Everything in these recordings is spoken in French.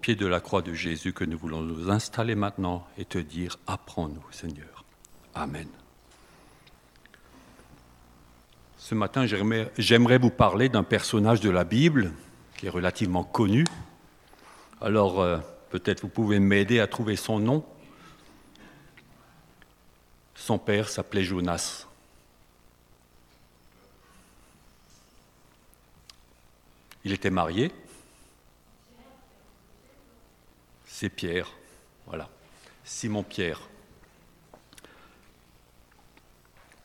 pied de la croix de Jésus que nous voulons nous installer maintenant et te dire, apprends-nous, Seigneur. Amen. Ce matin, j'aimerais vous parler d'un personnage de la Bible qui est relativement connu. Alors, euh, peut-être vous pouvez m'aider à trouver son nom. Son père s'appelait Jonas. Il était marié. C'est Pierre. Voilà. Simon Pierre.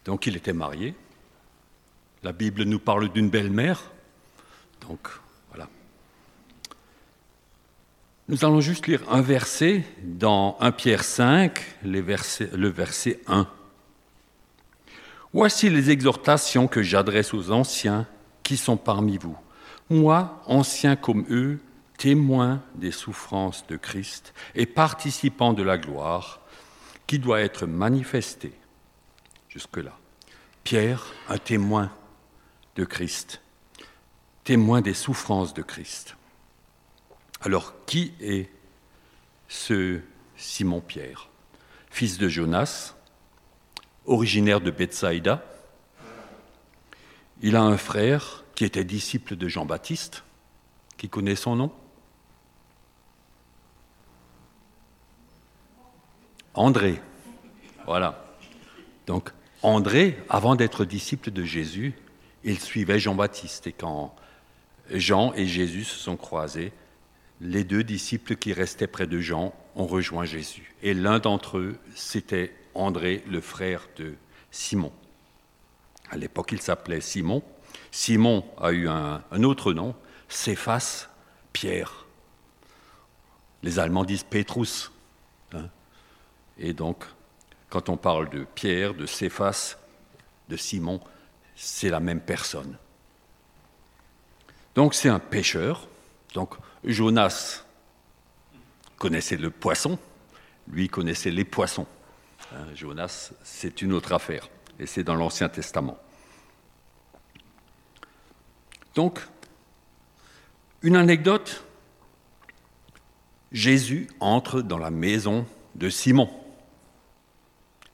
Donc il était marié. La Bible nous parle d'une belle-mère. Donc voilà. Nous allons juste lire un verset dans 1 Pierre 5, le verset 1. Voici les exhortations que j'adresse aux anciens qui sont parmi vous moi, ancien comme eux, témoin des souffrances de Christ et participant de la gloire qui doit être manifestée. Jusque-là. Pierre, un témoin de Christ, témoin des souffrances de Christ. Alors, qui est ce Simon-Pierre Fils de Jonas, originaire de Bethsaïda. Il a un frère qui était disciple de Jean-Baptiste, qui connaît son nom André. Voilà. Donc André, avant d'être disciple de Jésus, il suivait Jean-Baptiste. Et quand Jean et Jésus se sont croisés, les deux disciples qui restaient près de Jean ont rejoint Jésus. Et l'un d'entre eux, c'était André, le frère de Simon. À l'époque, il s'appelait Simon. Simon a eu un, autre nom, Céphas, Pierre. Les Allemands disent Petrus. Et donc, quand on parle de Pierre, de Céphas, de Simon, c'est la même personne. Donc c'est un pêcheur. Donc Jonas connaissait le poisson, lui connaissait les poissons. Hein, Jonas, c'est une autre affaire, et c'est dans l'Ancien Testament. Donc, une anecdote. Jésus entre dans la maison de Simon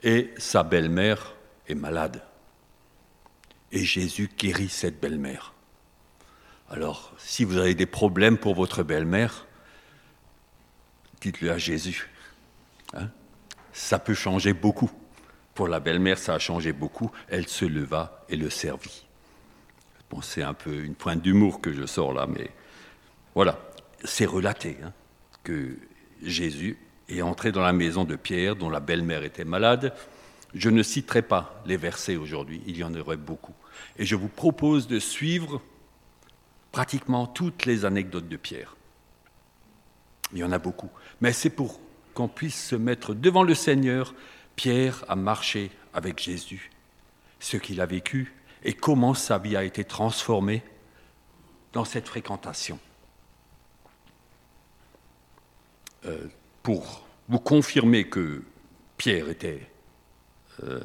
et sa belle-mère est malade. Et Jésus guérit cette belle-mère. Alors, si vous avez des problèmes pour votre belle-mère, dites-le à Jésus. Hein. ça peut changer beaucoup. Pour la belle-mère, ça a changé beaucoup. Elle se leva et le servit c'est un peu une pointe d'humour que je sors là, mais voilà, c'est relaté hein, que Jésus est entré dans la maison de Pierre, dont la belle-mère était malade. Je ne citerai pas les versets aujourd'hui, il y en aurait beaucoup. Et je vous propose de suivre pratiquement toutes les anecdotes de Pierre. Il y en a beaucoup. Mais c'est pour qu'on puisse se mettre devant le Seigneur. Pierre a marché avec Jésus. Ce qu'il a vécu, et comment sa vie a été transformée dans cette fréquentation. Euh, pour vous confirmer que Pierre était euh,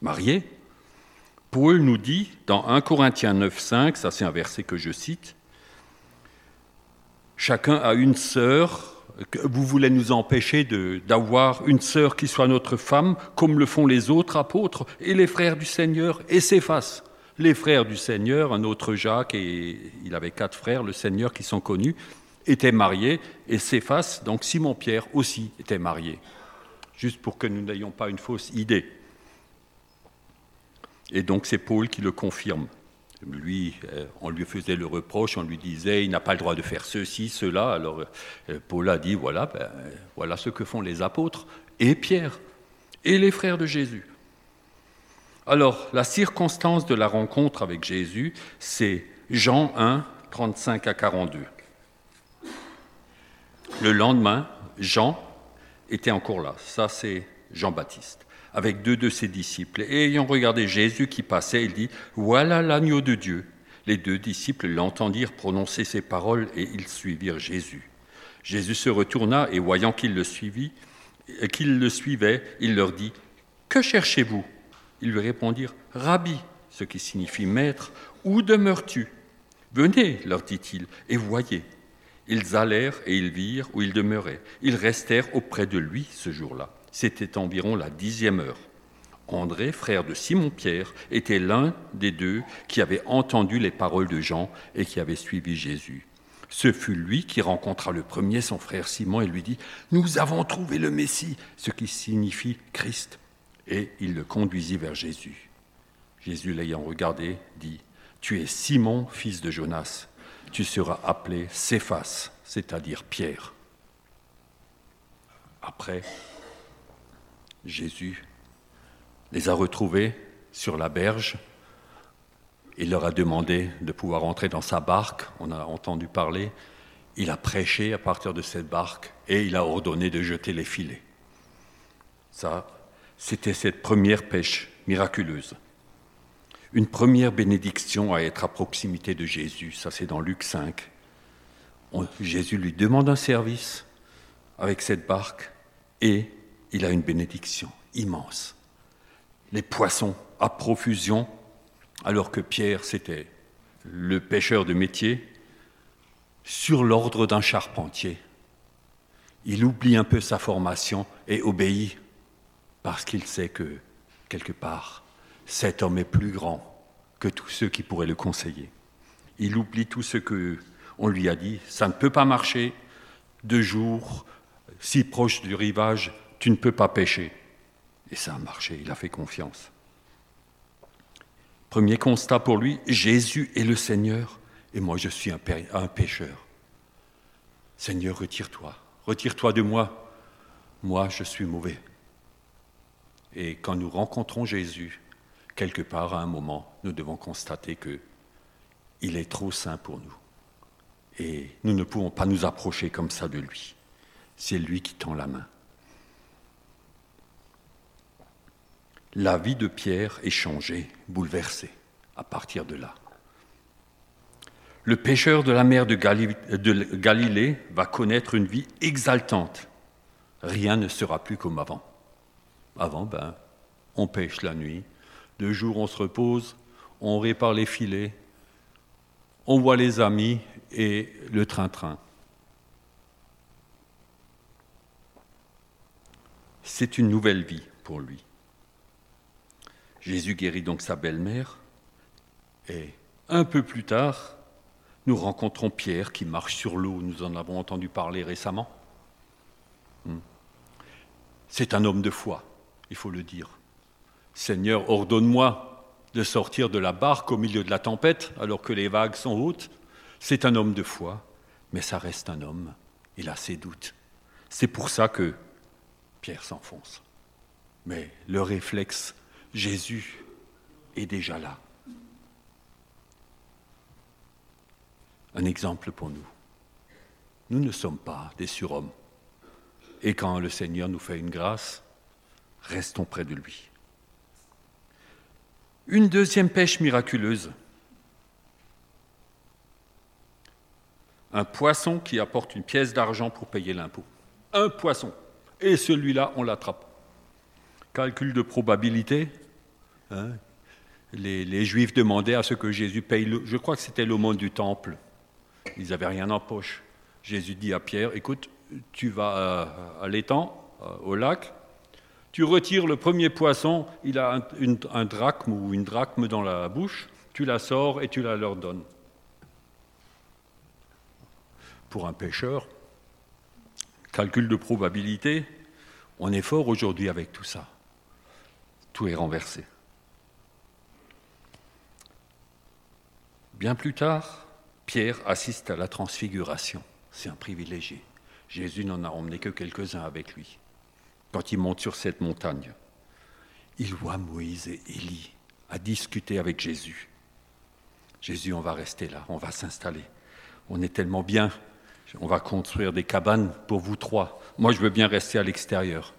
marié, Paul nous dit dans 1 Corinthiens 9, 5, ça c'est un verset que je cite, Chacun a une sœur, vous voulez nous empêcher d'avoir une sœur qui soit notre femme, comme le font les autres apôtres et les frères du Seigneur, et s'effacent les frères du Seigneur, un autre Jacques, et il avait quatre frères, le Seigneur, qui sont connus, étaient mariés, et Céphas, donc Simon-Pierre, aussi était marié, juste pour que nous n'ayons pas une fausse idée. Et donc c'est Paul qui le confirme. Lui, euh, on lui faisait le reproche, on lui disait, il n'a pas le droit de faire ceci, cela. Alors euh, Paul a dit, voilà, ben, voilà ce que font les apôtres, et Pierre, et les frères de Jésus. Alors, la circonstance de la rencontre avec Jésus, c'est Jean 1, 35 à 42. Le lendemain, Jean était encore là. Ça, c'est Jean-Baptiste, avec deux de ses disciples. Et ayant regardé Jésus qui passait, il dit Voilà l'agneau de Dieu. Les deux disciples l'entendirent prononcer ces paroles et ils suivirent Jésus. Jésus se retourna et voyant qu'il le suivit, qu'il le suivait, il leur dit Que cherchez-vous? Ils lui répondirent Rabbi, ce qui signifie maître, où demeures-tu? Venez, leur dit-il, et voyez. Ils allèrent et ils virent où il demeurait. Ils restèrent auprès de lui ce jour-là. C'était environ la dixième heure. André, frère de Simon-Pierre, était l'un des deux qui avait entendu les paroles de Jean et qui avait suivi Jésus. Ce fut lui qui rencontra le premier son frère Simon et lui dit, Nous avons trouvé le Messie, ce qui signifie Christ. Et il le conduisit vers Jésus. Jésus l'ayant regardé, dit, Tu es Simon, fils de Jonas, tu seras appelé Céphas, c'est-à-dire Pierre. Après, Jésus les a retrouvés sur la berge. Il leur a demandé de pouvoir entrer dans sa barque, on a entendu parler. Il a prêché à partir de cette barque et il a ordonné de jeter les filets. Ça, c'était cette première pêche miraculeuse. Une première bénédiction à être à proximité de Jésus, ça c'est dans Luc 5. Jésus lui demande un service avec cette barque et il a une bénédiction immense les poissons à profusion, alors que Pierre, c'était le pêcheur de métier, sur l'ordre d'un charpentier. Il oublie un peu sa formation et obéit parce qu'il sait que, quelque part, cet homme est plus grand que tous ceux qui pourraient le conseiller. Il oublie tout ce que on lui a dit. Ça ne peut pas marcher. Deux jours, si proche du rivage, tu ne peux pas pêcher. Et ça a marché, il a fait confiance. Premier constat pour lui, Jésus est le Seigneur et moi je suis un, pécheur. Seigneur, retire-toi, retire-toi de moi, moi je suis mauvais. Et quand nous rencontrons Jésus, quelque part à un moment, nous devons constater que il est trop saint pour nous. Et nous ne pouvons pas nous approcher comme ça de lui. C'est lui qui tend la main. la vie de Pierre est changée, bouleversée à partir de là. Le pêcheur de la mer de, Galilée va connaître une vie exaltante. Rien ne sera plus comme avant. Avant, ben, on pêche la nuit, de jour on se repose, on répare les filets, on voit les amis et le train-train. C'est une nouvelle vie pour lui. Jésus guérit donc sa belle-mère. Et un peu plus tard, nous rencontrons Pierre qui marche sur l'eau. Nous en avons entendu parler récemment. Hmm. C'est un homme de foi, il faut le dire. Seigneur, ordonne-moi de sortir de la barque au milieu de la tempête alors que les vagues sont hautes. C'est un homme de foi, mais ça reste un homme. Il a ses doutes. C'est pour ça que Pierre s'enfonce. Mais le réflexe Jésus est déjà là. Un exemple pour nous. Nous ne sommes pas des surhommes. Et quand le Seigneur nous fait une grâce, restons près de lui. Une deuxième pêche miraculeuse. Un poisson qui apporte une pièce d'argent pour payer l'impôt. Un poisson. Et celui-là, on l'attrape calcul de probabilité. Hein. les, Juifs demandaient à ce que Jésus paye, je crois que c'était l'aumône du temple. Ils n'avaient rien en poche. Jésus dit à Pierre, écoute, tu vas à, l'étang, au lac, tu retires le premier poisson, il a un, drachme ou une drachme dans la bouche, tu la sors et tu la leur donnes. Pour un pêcheur, calcul de probabilité, on est fort aujourd'hui avec tout ça tout est renversé. Bien plus tard, Pierre assiste à la transfiguration. C'est un privilégié. Jésus n'en a emmené que quelques-uns avec lui. Quand il monte sur cette montagne, il voit Moïse et Élie à discuter avec Jésus. Jésus, on va rester là, on va s'installer. On est tellement bien, on va construire des cabanes pour vous trois. Moi, je veux bien rester à l'extérieur.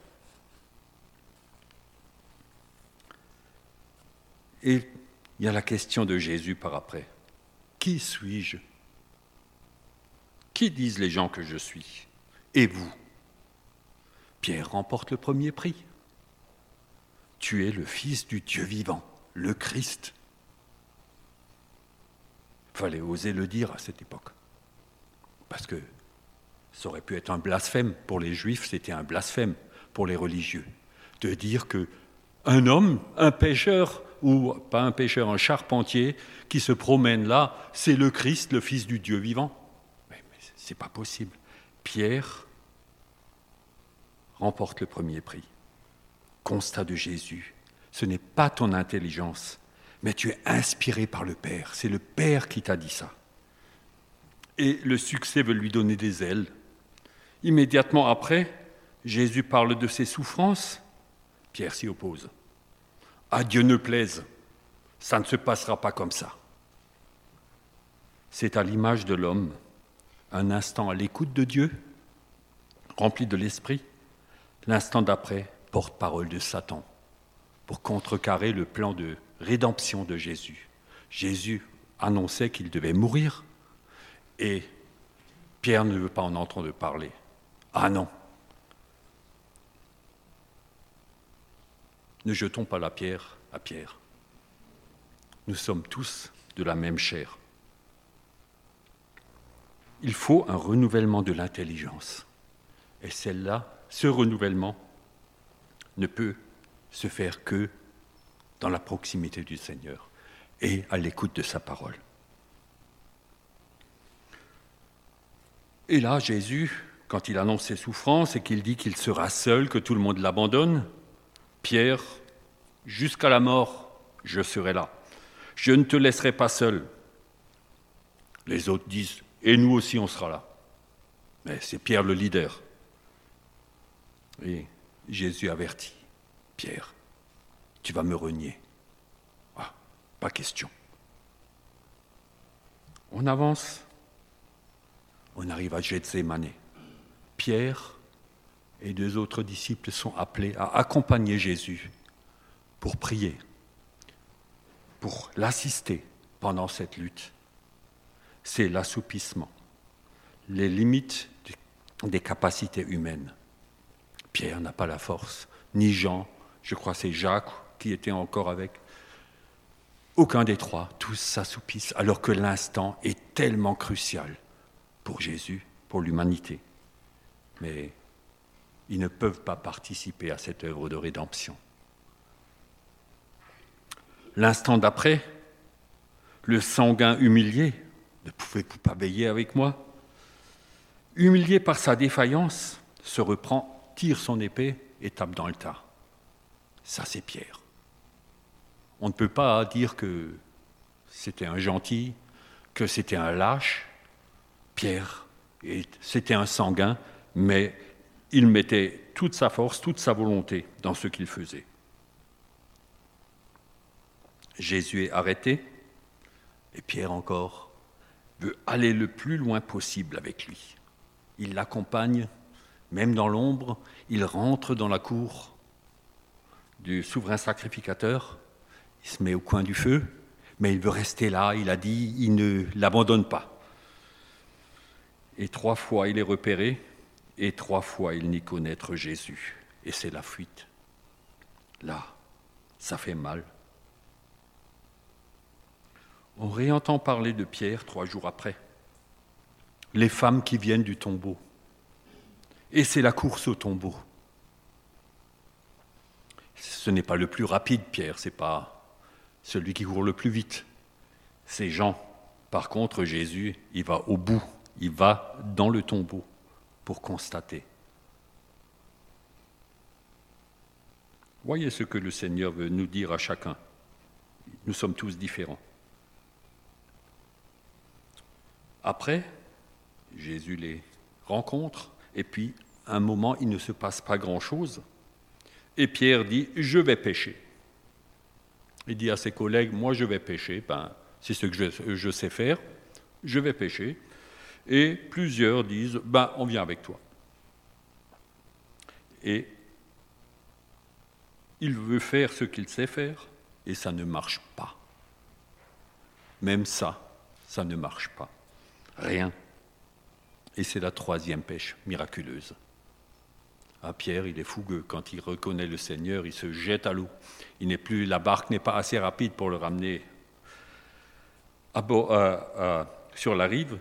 Et il y a la question de Jésus par après. Qui suis-je? Qui disent les gens que je suis? Et vous? Pierre remporte le premier prix. Tu es le Fils du Dieu vivant, le Christ. Fallait oser le dire à cette époque. Parce que Ça aurait pu être un blasphème. Pour les juifs, c'était un blasphème pour les religieux. De dire que un homme, un pêcheur, ou pas un pêcheur, un charpentier, qui se promène là, c'est le Christ, le Fils du Dieu vivant. Mais, mais ce n'est pas possible. Pierre remporte le premier prix. Constat de Jésus. Ce n'est pas ton intelligence, mais tu es inspiré par le Père. C'est le Père qui t'a dit ça. Et le succès veut lui donner des ailes. Immédiatement après, Jésus parle de ses souffrances. Pierre s'y oppose. À Dieu ne plaise, ça ne se passera pas comme ça. C'est à l'image de l'homme, un instant à l'écoute de Dieu, rempli de l'Esprit, l'instant d'après, porte-parole de Satan, pour contrecarrer le plan de rédemption de Jésus. Jésus annonçait qu'il devait mourir et Pierre ne veut pas en entendre parler. Ah non. Ne jetons pas la pierre à Pierre. Nous sommes tous de la même chair. Il faut un renouvellement de l'intelligence. Et celle-là, ce renouvellement, ne peut se faire que dans la proximité du Seigneur et à l'écoute de sa parole. Et là, Jésus, quand il annonce ses souffrances et qu'il dit qu'il sera seul, que tout le monde l'abandonne, Pierre, jusqu'à la mort, je serai là. Je ne te laisserai pas seul. Les autres disent, et nous aussi on sera là. Mais c'est Pierre le leader. Et Jésus avertit, Pierre, tu vas me renier. Ah, pas question. On avance. On arrive à Gethsemane. Pierre et deux autres disciples sont appelés à accompagner Jésus pour prier, pour l'assister pendant cette lutte. C'est l'assoupissement, les limites des capacités humaines. Pierre n'a pas la force, ni Jean, je crois c'est Jacques qui était encore avec. Aucun des trois, tous s'assoupissent, alors que l'instant est tellement crucial pour Jésus, pour l'humanité. Mais ils ne peuvent pas participer à cette œuvre de rédemption. L'instant d'après, le sanguin humilié, ne pouvez-vous pas veiller avec moi? Humilié par sa défaillance, se reprend, tire son épée et tape dans le tas. Ça, c'est Pierre. On ne peut pas dire que c'était un gentil, que c'était un lâche. Pierre, c'était un sanguin, mais il mettait toute sa force, toute sa volonté dans ce qu'il faisait. Jésus est arrêté, et Pierre encore veut aller le plus loin possible avec lui. Il l'accompagne, même dans l'ombre, il rentre dans la cour du souverain sacrificateur, il se met au coin du feu, mais il veut rester là, il a dit, il ne l'abandonne pas. Et trois fois il est repéré, et trois fois il n'y connaître Jésus, et c'est la fuite. Là, ça fait mal. On réentend parler de Pierre trois jours après. Les femmes qui viennent du tombeau. Et c'est la course au tombeau. Ce n'est pas le plus rapide, Pierre, c'est pas celui qui court le plus vite. C'est Jean. Par contre, Jésus, il va au bout, il va dans le tombeau pour constater. Voyez ce que le Seigneur veut nous dire à chacun. Nous sommes tous différents. Après, Jésus les rencontre, et puis, un moment, il ne se passe pas grand-chose. Et Pierre dit, je vais pêcher. Il dit à ses collègues, moi je vais pêcher, ben, c'est ce que je, je, sais faire, je vais pêcher. Et plusieurs disent, ben, on vient avec toi. Et il veut faire ce qu'il sait faire, et ça ne marche pas. Même ça, ça ne marche pas. Rien. Et c'est la troisième pêche miraculeuse. Ah, Pierre, il est fougueux. Quand il reconnaît le Seigneur, il se jette à l'eau. Il n'est plus, la barque n'est pas assez rapide pour le ramener sur la rive.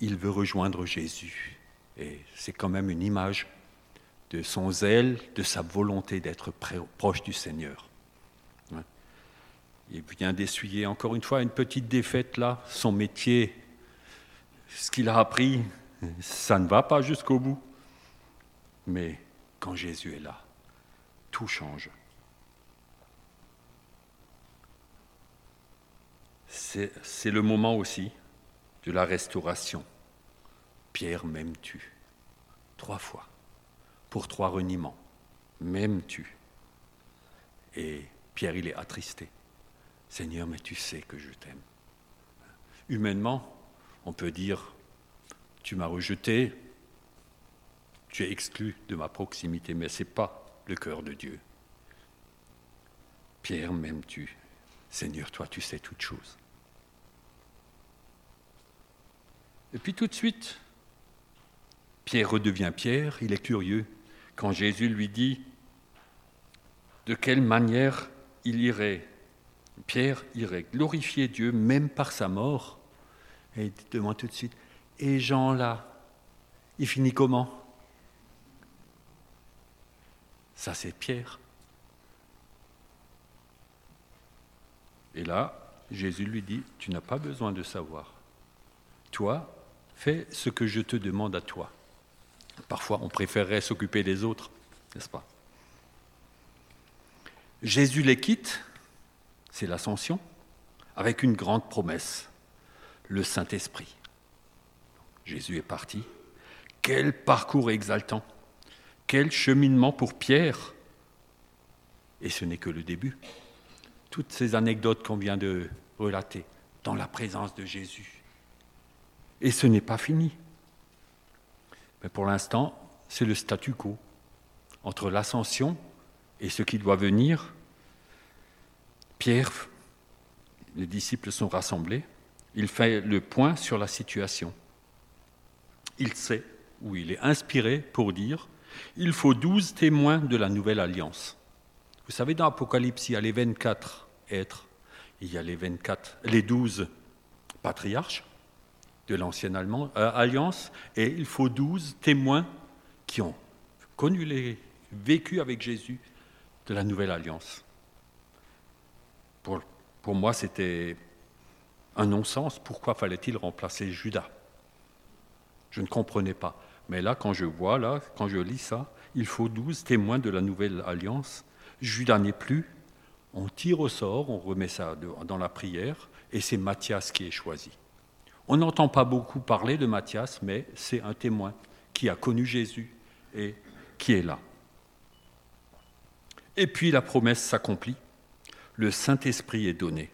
Il veut rejoindre Jésus. Et c'est quand même une image de son zèle, de sa volonté d'être proche du Seigneur. Il vient d'essuyer encore une fois une petite défaite là, son métier, ce qu'il a appris, ça ne va pas jusqu'au bout. Mais quand Jésus est là, tout change. C'est le moment aussi de la restauration. Pierre, m'aimes-tu? Trois fois pour trois reniements. M'aimes-tu? Et Pierre, il est attristé. Seigneur, mais tu sais que je t'aime. Humainement, on peut dire, tu m'as rejeté, tu es exclu de ma proximité, mais ce n'est pas le cœur de Dieu. Pierre, m'aimes-tu? Seigneur, toi, tu sais toutes choses. Et puis tout de suite, Pierre redevient Pierre, il est curieux quand Jésus lui dit de quelle manière il irait? Pierre irait glorifier Dieu même par sa mort. Et il demande tout de suite, et Jean là, il finit comment? Ça c'est Pierre. Et là, Jésus lui dit, tu n'as pas besoin de savoir. Toi, fais ce que je te demande à toi. Parfois, on préférerait s'occuper des autres, n'est-ce pas? Jésus les quitte, c'est l'ascension, avec une grande promesse, le Saint-Esprit. Jésus est parti. Quel parcours exaltant, quel cheminement pour Pierre. Et ce n'est que le début. Toutes ces anecdotes qu'on vient de relater dans la présence de Jésus. Et ce n'est pas fini. Mais pour l'instant, c'est le statu quo. Entre l'ascension et ce qui doit venir, Pierre, les disciples sont rassemblés, il fait le point sur la situation. Il sait, ou il est inspiré pour dire, il faut douze témoins de la nouvelle alliance. Vous savez, dans l'Apocalypse, il y a les 24 êtres, il y a les 24, les 12 patriarches, de l'ancienne euh, alliance, et il faut douze témoins qui ont connu les, vécu avec Jésus de la nouvelle alliance. Pour moi, c'était un non-sens. Pourquoi fallait-il remplacer Judas? Je ne comprenais pas. Mais là, quand je vois, là, quand je lis ça, il faut douze témoins de la nouvelle alliance. Judas n'est plus. On tire au sort, on remet ça dans la prière, et c'est Matthias qui est choisi. On n'entend pas beaucoup parler de Matthias, mais c'est un témoin qui a connu Jésus et qui est là. Et puis la promesse s'accomplit. Le Saint-Esprit est donné,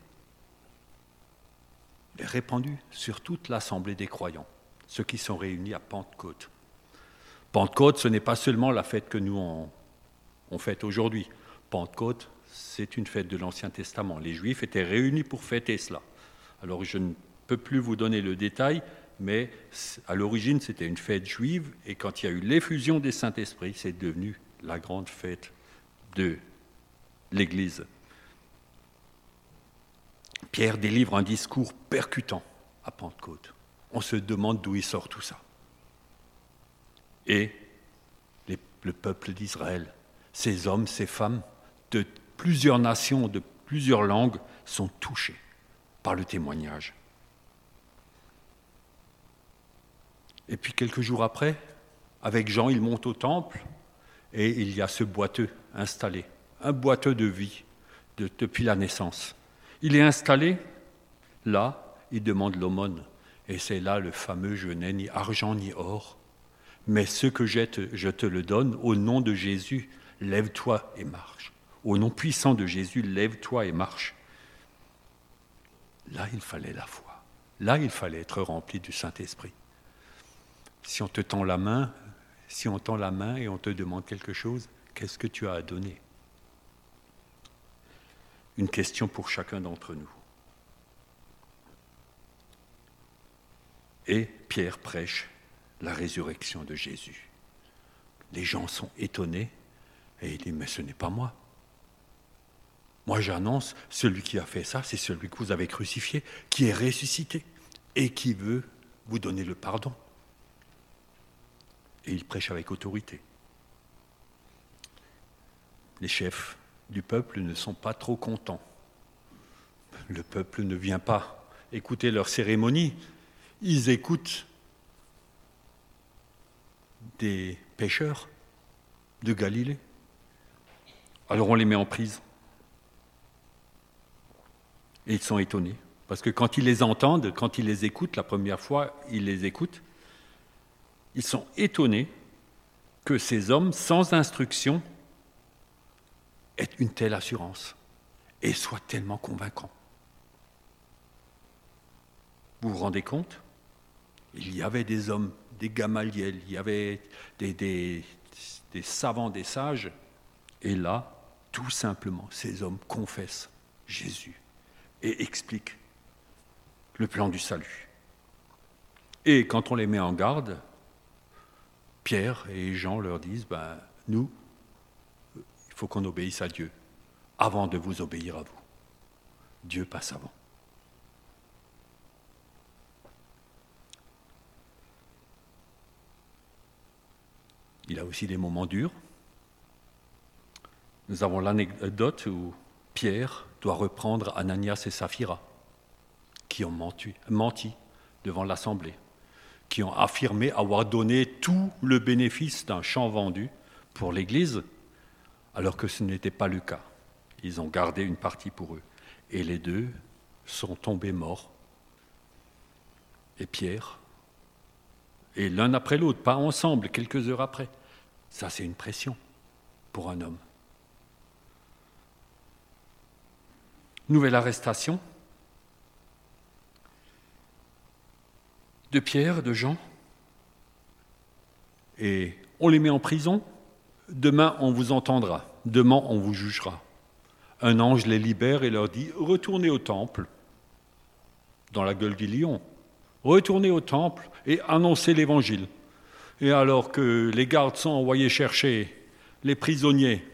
est répandu sur toute l'assemblée des croyants, ceux qui sont réunis à Pentecôte. Pentecôte, ce n'est pas seulement la fête que nous on, on fête aujourd'hui. Pentecôte, c'est une fête de l'Ancien Testament. Les Juifs étaient réunis pour fêter cela. Alors je ne peux plus vous donner le détail, mais à l'origine, c'était une fête juive, et quand il y a eu l'effusion des Saint-Esprits, c'est devenu la grande fête de l'Église. Pierre délivre un discours percutant à Pentecôte. On se demande d'où il sort tout ça. Et le peuple d'Israël, ces hommes, ces femmes de plusieurs nations, de plusieurs langues, sont touchés par le témoignage. Et puis quelques jours après, avec Jean, il monte au temple et il y a ce boiteux installé, un boiteux de vie depuis la naissance. Il est installé là, il demande l'aumône. Et c'est là le fameux je n'ai ni argent ni or, mais ce que j'ai, je te le donne au nom de Jésus, lève-toi et marche. Au nom puissant de Jésus, lève-toi et marche. Là, il fallait la foi. Là, il fallait être rempli du Saint-Esprit. Si on te tend la main, si on tend la main et on te demande quelque chose, qu'est-ce que tu as à donner? Une question pour chacun d'entre nous. Et Pierre prêche la résurrection de Jésus. Les gens sont étonnés et il dit, mais ce n'est pas moi. Moi j'annonce, celui qui a fait ça, c'est celui que vous avez crucifié, qui est ressuscité et qui veut vous donner le pardon. Et il prêche avec autorité. Les chefs du peuple ne sont pas trop contents. Le peuple ne vient pas écouter leur cérémonie, ils écoutent des pêcheurs de Galilée. Alors on les met en prison. Et ils sont étonnés. Parce que quand ils les entendent, quand ils les écoutent, la première fois, ils les écoutent, ils sont étonnés que ces hommes, sans instruction, aient une telle assurance et soient tellement convaincants. Vous vous rendez compte? Il y avait des hommes, des Gamaliels, il y avait des savants, des sages, et là, tout simplement, ces hommes confessent Jésus et expliquent le plan du salut. Et quand on les met en garde, Pierre et Jean leur disent, ben, nous, il faut qu'on obéisse à Dieu avant de vous obéir à vous. Dieu passe avant. Il a aussi des moments durs. Nous avons l'anecdote où Pierre doit reprendre Ananias et Saphira, qui ont menti, menti devant l'Assemblée, qui ont affirmé avoir donné tout le bénéfice d'un champ vendu pour l'Église, alors que ce n'était pas le cas. Ils ont gardé une partie pour eux. Et les deux sont tombés morts. Et Pierre, et l'un après l'autre, pas ensemble, quelques heures après. Ça, c'est une pression pour un homme. Nouvelle arrestation de Pierre, de Jean. Et on les met en prison. Demain, on vous entendra. Demain, on vous jugera. Un ange les libère et leur dit Retournez au temple, dans la gueule du lion. Retournez au temple et annoncez l'évangile. Et alors que les gardes sont envoyés chercher les prisonniers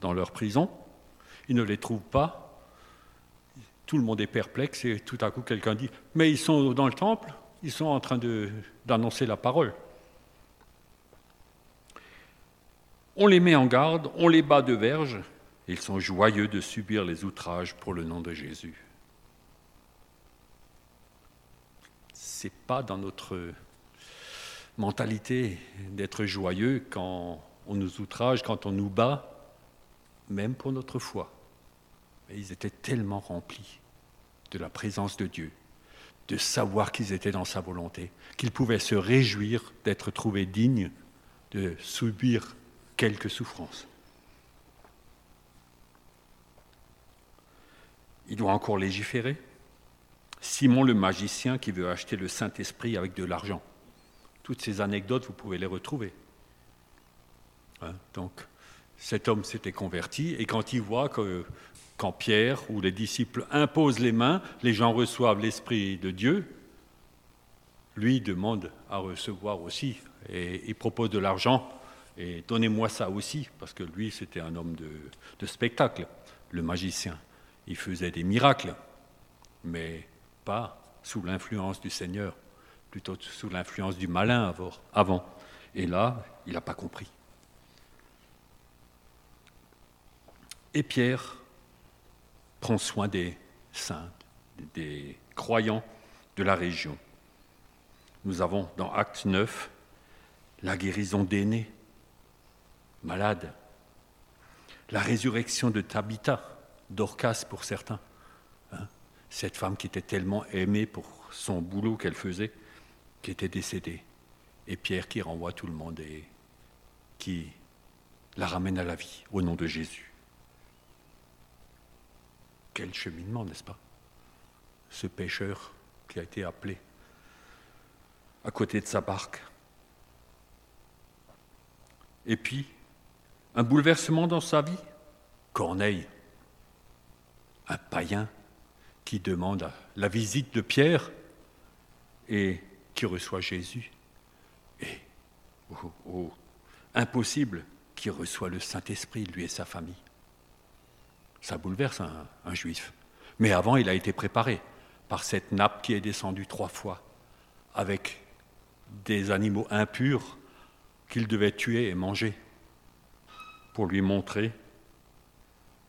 dans leur prison, ils ne les trouvent pas. Tout le monde est perplexe et tout à coup quelqu'un dit Mais ils sont dans le temple, ils sont en train d'annoncer la parole. On les met en garde, on les bat de verge, ils sont joyeux de subir les outrages pour le nom de Jésus. C'est pas dans notre mentalité d'être joyeux quand on nous outrage, quand on nous bat, même pour notre foi. Mais ils étaient tellement remplis de la présence de Dieu, de savoir qu'ils étaient dans sa volonté, qu'ils pouvaient se réjouir d'être trouvés dignes de subir quelques souffrances. Il doit encore légiférer. Simon le magicien qui veut acheter le Saint-Esprit avec de l'argent. Toutes ces anecdotes, vous pouvez les retrouver. Hein, donc, cet homme s'était converti, et quand il voit que quand Pierre ou les disciples imposent les mains, les gens reçoivent l'Esprit de Dieu, lui demande à recevoir aussi, et il propose de l'argent, et donnez-moi ça aussi, parce que lui, c'était un homme de, de spectacle, le magicien. Il faisait des miracles, mais pas sous l'influence du Seigneur plutôt sous l'influence du malin avant. Et là, il n'a pas compris. Et Pierre prend soin des saints, des croyants de la région. Nous avons dans Acte 9 la guérison d'aînés, malades, la résurrection de Tabitha, Dorcas pour certains, hein. cette femme qui était tellement aimée pour son boulot qu'elle faisait, qui était décédé, et Pierre qui renvoie tout le monde et qui la ramène à la vie au nom de Jésus. Quel cheminement, n'est-ce pas? Ce pêcheur qui a été appelé à côté de sa barque. Et puis, un bouleversement dans sa vie. Corneille, un païen qui demande la visite de Pierre et qui reçoit Jésus et, oh, oh, impossible, qui reçoit le Saint-Esprit, lui et sa famille. Ça bouleverse un, un juif. Mais avant, il a été préparé par cette nappe qui est descendue trois fois, avec des animaux impurs qu'il devait tuer et manger pour lui montrer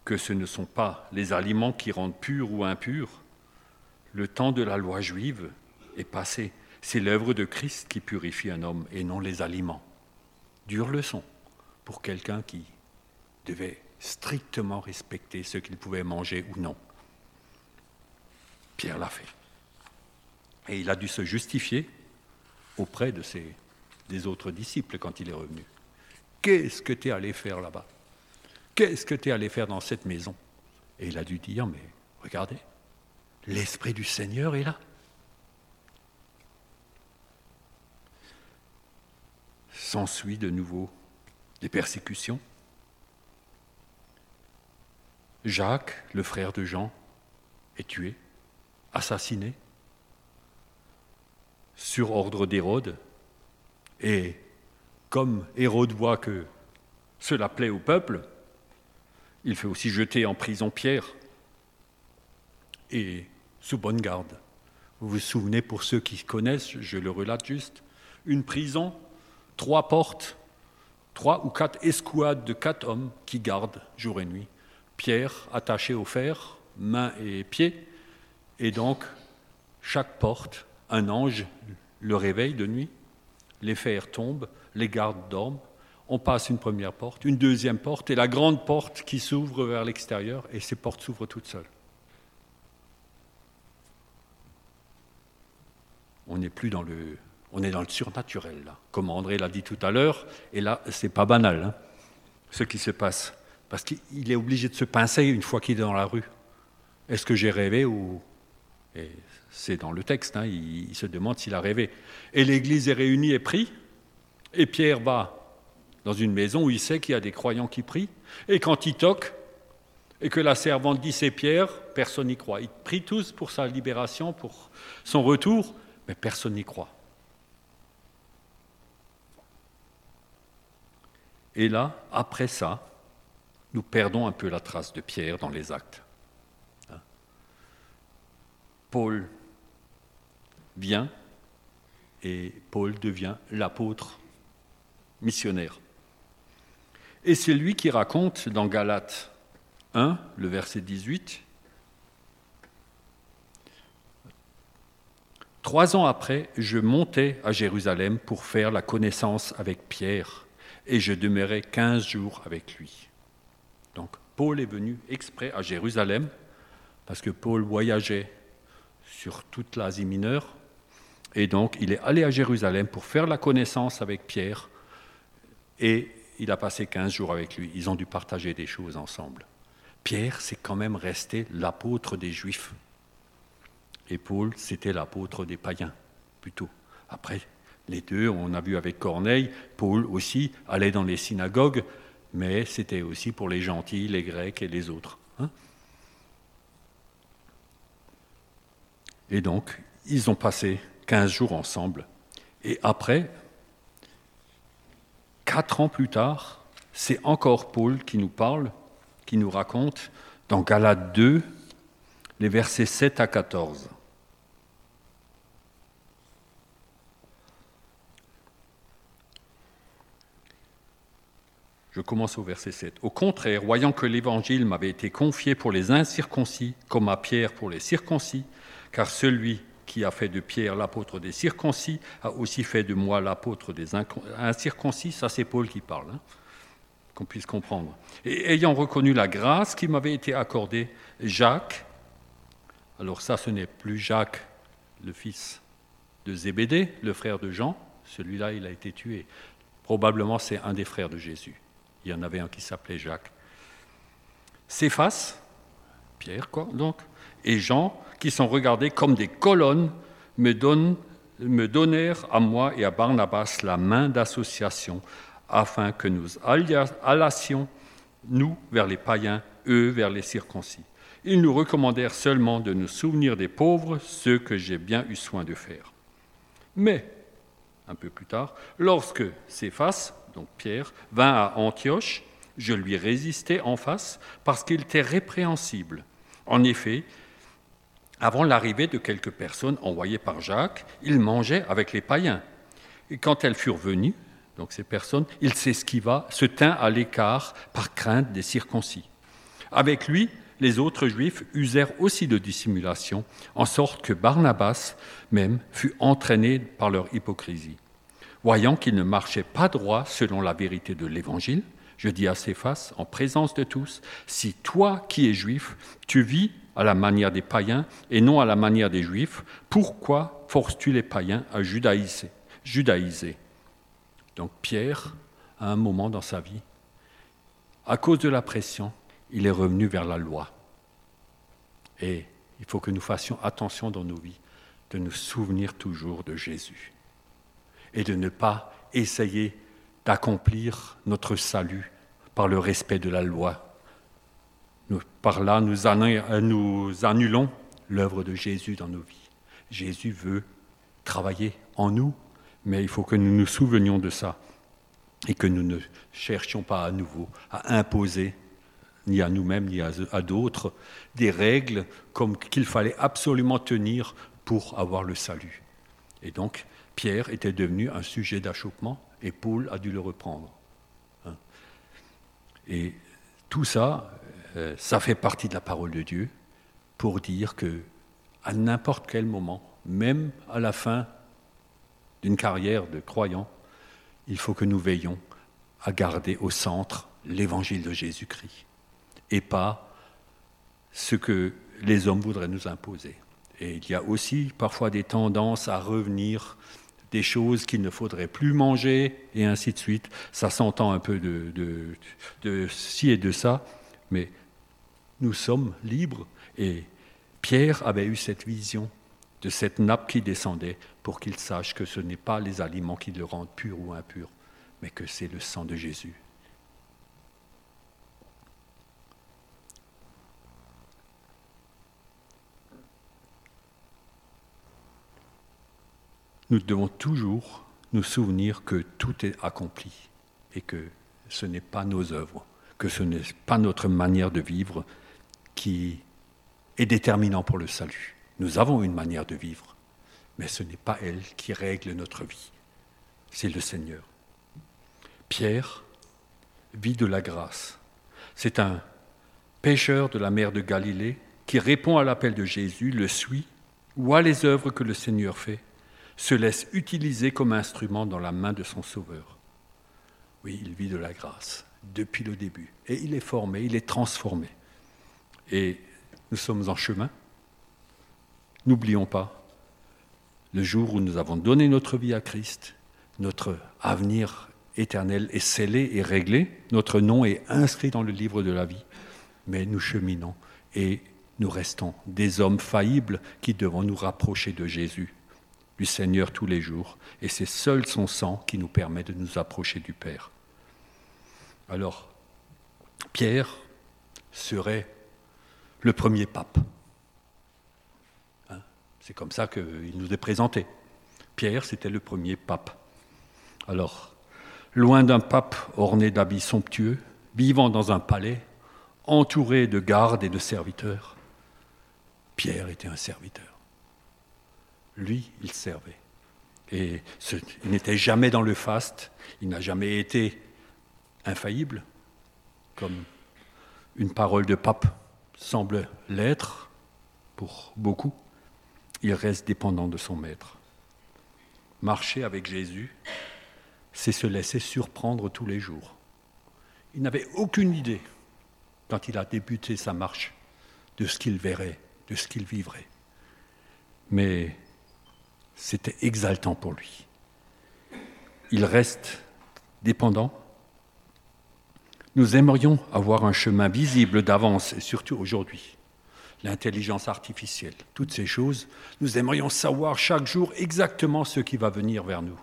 que ce ne sont pas les aliments qui rendent purs ou impurs. Le temps de la loi juive est passé. C'est l'œuvre de Christ qui purifie un homme et non les aliments. Dure leçon pour quelqu'un qui devait strictement respecter ce qu'il pouvait manger ou non. Pierre l'a fait. Et il a dû se justifier auprès des autres disciples quand il est revenu. Qu'est-ce que tu es allé faire là-bas? Qu'est-ce que tu es allé faire dans cette maison? Et il a dû dire, mais regardez, l'Esprit du Seigneur est là. S'ensuit de nouveau des persécutions. Jacques, le frère de Jean, est tué, assassiné, sur ordre d'Hérode. Et comme Hérode voit que cela plaît au peuple, il fait aussi jeter en prison Pierre et sous bonne garde. Vous vous souvenez, pour ceux qui connaissent, je le relate juste, une prison, trois portes, trois ou quatre escouades de quatre hommes qui gardent jour et nuit. Pierre attaché au fer, mains et pieds, et donc chaque porte, un ange le réveille de nuit, les fers tombent, les gardes dorment, on passe une première porte, une deuxième porte, et la grande porte qui s'ouvre vers l'extérieur, et ces portes s'ouvrent toutes seules. On n'est plus dans le, on est dans le surnaturel là, comme André l'a dit tout à l'heure, et là c'est pas banal hein, ce qui se passe, parce qu'il est obligé de se pincer une fois qu'il est dans la rue. Est-ce que j'ai rêvé ou et c'est dans le texte, hein, il, se demande s'il a rêvé. Et l'Église est réunie et prie, et Pierre va dans une maison où il sait qu'il y a des croyants qui prient. Et quand il toque, et que la servante dit c'est Pierre, personne n'y croit. Ils prient tous pour sa libération, pour son retour, mais personne n'y croit. Et là, après ça, nous perdons un peu la trace de Pierre dans les actes. Hein? Paul vient et Paul devient l'apôtre missionnaire. Et c'est lui qui raconte dans Galates 1, le verset 18, Trois ans après, je montais à Jérusalem pour faire la connaissance avec Pierre, et je demeurai quinze jours avec lui. Donc Paul est venu exprès à Jérusalem, parce que Paul voyageait sur toute l'Asie mineure, et donc il est allé à Jérusalem pour faire la connaissance avec Pierre, et il a passé 15 jours avec lui. Ils ont dû partager des choses ensemble. Pierre, c'est quand même resté l'apôtre des Juifs. Et Paul, c'était l'apôtre des païens, plutôt. Après, les deux, on a vu avec Corneille, Paul aussi allait dans les synagogues, mais c'était aussi pour les gentils, les Grecs et les autres. Hein. et donc, ils ont passé 15 jours ensemble. Et après, Quatre ans plus tard, c'est encore Paul qui nous parle, qui nous raconte dans Galates 2, les versets 7 à 14. Je commence au verset 7. Au contraire, voyant que l'évangile m'avait été confié pour les incirconcis, comme à Pierre pour les circoncis, car celui qui a fait de Pierre l'apôtre des circoncis, a aussi fait de moi l'apôtre des incirconcis. Ça, c'est Paul qui parle, hein, qu'on puisse comprendre. Et ayant reconnu la grâce qui m'avait été accordée, Jacques, alors ça, ce n'est plus Jacques, le fils de Zébédée, le frère de Jean, celui-là, il a été tué. Probablement, c'est un des frères de Jésus. Il y en avait un qui s'appelait Jacques. Céphas, Pierre, quoi, donc, et Jean, qui sont regardés comme des colonnes, me, donnèrent à moi et à Barnabas la main d'association, afin que nous allassions, nous, vers les païens, eux, vers les circoncis. Ils nous recommandèrent seulement de nous souvenir des pauvres, ce que j'ai bien eu soin de faire. Mais, un peu plus tard, lorsque Céphas, donc Pierre, vint à Antioche, je lui résistai en face parce qu'il était répréhensible. En effet, avant l'arrivée de quelques personnes envoyées par Jacques, il mangeait avec les païens. Et quand elles furent venues, donc ces personnes, il s'esquiva, se tint à l'écart par crainte des circoncis. Avec lui, les autres juifs usèrent aussi de dissimulation, en sorte que Barnabas même fut entraîné par leur hypocrisie. Voyant qu'il ne marchait pas droit selon la vérité de l'Évangile, je dis à Céphas, en présence de tous, si toi qui es juif, tu vis à la manière des païens et non à la manière des juifs, pourquoi forces-tu les païens à judaïser, judaïser? Donc Pierre, à un moment dans sa vie, à cause de la pression, il est revenu vers la loi. Et il faut que nous fassions attention dans nos vies de nous souvenir toujours de Jésus et de ne pas essayer d'accomplir notre salut par le respect de la loi. Par là, nous, annulons l'œuvre de Jésus dans nos vies. Jésus veut travailler en nous, mais il faut que nous nous souvenions de ça et que nous ne cherchions pas à nouveau à imposer, ni à nous-mêmes, ni à, à d'autres, des règles comme qu'il fallait absolument tenir pour avoir le salut. Et donc, Pierre était devenu un sujet d'achoppement et Paul a dû le reprendre. Hein. Et tout ça, euh, ça fait partie de la parole de Dieu pour dire que à n'importe quel moment, même à la fin d'une carrière de croyant, il faut que nous veillions à garder au centre l'évangile de Jésus-Christ et pas ce que les hommes voudraient nous imposer. Et il y a aussi parfois des tendances à revenir des choses qu'il ne faudrait plus manger, et ainsi de suite. Ça s'entend un peu de, de, de ci et de ça, mais nous sommes libres. Et Pierre avait eu cette vision de cette nappe qui descendait pour qu'il sache que ce n'est pas les aliments qui le rendent pur ou impur, mais que c'est le sang de Jésus. Nous devons toujours nous souvenir que tout est accompli et que ce n'est pas nos œuvres, que ce n'est pas notre manière de vivre qui est déterminant pour le salut. Nous avons une manière de vivre, mais ce n'est pas elle qui règle notre vie, c'est le Seigneur. Pierre vit de la grâce. C'est un pêcheur de la mer de Galilée qui répond à l'appel de Jésus, le suit, voit les œuvres que le Seigneur fait? Se laisse utiliser comme instrument dans la main de son Sauveur. Oui, il vit de la grâce depuis le début. Et il est formé, il est transformé. Et nous sommes en chemin. N'oublions pas, le jour où nous avons donné notre vie à Christ, notre avenir éternel est scellé et réglé, notre nom est inscrit dans le livre de la vie, mais nous cheminons et nous restons des hommes faillibles qui devons nous rapprocher de Jésus du Seigneur tous les jours, et c'est seul son sang qui nous permet de nous approcher du Père. Alors, Pierre serait le premier pape. Hein, c'est comme ça qu'il nous est présenté. Pierre, c'était le premier pape. Alors, loin d'un pape orné d'habits somptueux, vivant dans un palais, entouré de gardes et de serviteurs, Pierre était un serviteur lui, il servait. Et il n'était jamais dans le faste, il n'a jamais été infaillible, comme une parole de pape semble l'être pour beaucoup. Il reste dépendant de son maître. Marcher avec Jésus, c'est se laisser surprendre tous les jours. Il n'avait aucune idée, quand il a débuté sa marche, de ce qu'il verrait, de ce qu'il vivrait. Mais c'était exaltant pour lui. Il reste dépendant. Nous aimerions avoir un chemin visible d'avance, et surtout aujourd'hui. L'intelligence artificielle, toutes ces choses, nous aimerions savoir chaque jour exactement ce qui va venir vers nous,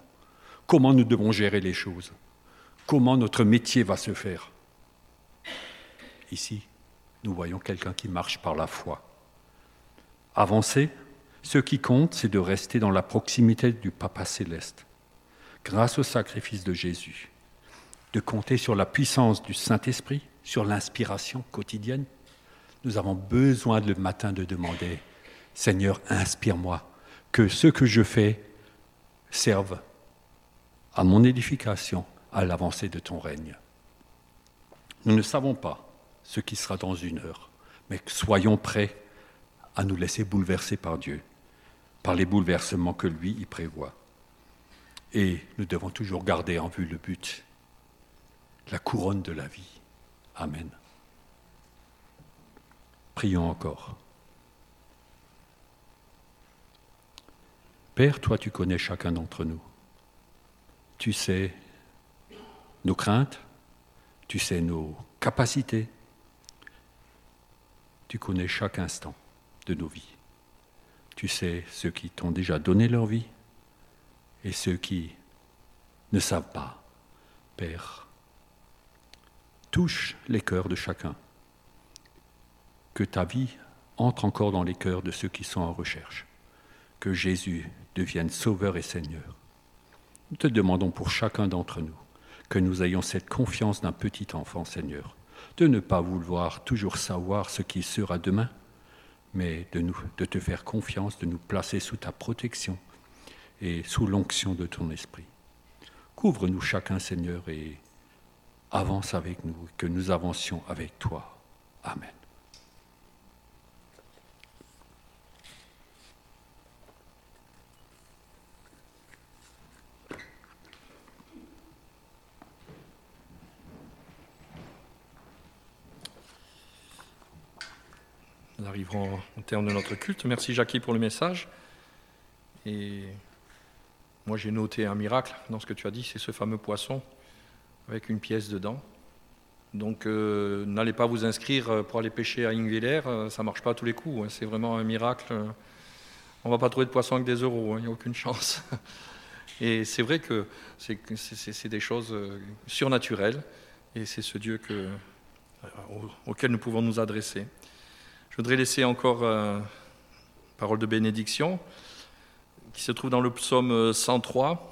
comment nous devons gérer les choses, comment notre métier va se faire. Ici, nous voyons quelqu'un qui marche par la foi. Avancer, ce qui compte, c'est de rester dans la proximité du Papa céleste, grâce au sacrifice de Jésus, de compter sur la puissance du Saint-Esprit, sur l'inspiration quotidienne. Nous avons besoin le matin de demander, Seigneur, inspire-moi, que ce que je fais serve à mon édification, à l'avancée de ton règne. Nous ne savons pas ce qui sera dans une heure, mais soyons prêts à nous laisser bouleverser par Dieu, par les bouleversements que lui y prévoit. Et nous devons toujours garder en vue le but, la couronne de la vie. Amen. Prions encore. Père, toi tu connais chacun d'entre nous. Tu sais nos craintes, tu sais nos capacités, tu connais chaque instant de nos vies. Tu sais ceux qui t'ont déjà donné leur vie et ceux qui ne savent pas. Père, touche les cœurs de chacun. Que ta vie entre encore dans les cœurs de ceux qui sont en recherche. Que Jésus devienne Sauveur et Seigneur. Nous te demandons pour chacun d'entre nous que nous ayons cette confiance d'un petit enfant, Seigneur, de ne pas vouloir toujours savoir ce qui sera demain, mais de, te faire confiance, de nous placer sous ta protection et sous l'onction de ton esprit. Couvre-nous chacun, Seigneur, et avance avec nous, que nous avancions avec toi. Amen. Arriverons au terme de notre culte. Merci Jackie pour le message. Et moi j'ai noté un miracle dans ce que tu as dit, c'est ce fameux poisson avec une pièce dedans. Donc euh, n'allez pas vous inscrire pour aller pêcher à Ingviller, euh, ça ne marche pas à tous les coups, hein. c'est vraiment un miracle. On ne va pas trouver de poisson avec des euros, hein. il n'y a aucune chance. Et c'est vrai que c'est des choses euh, surnaturelles, et c'est ce Dieu que, auquel nous pouvons nous adresser. Je voudrais laisser encore une parole de bénédiction qui se trouve dans le psaume 103,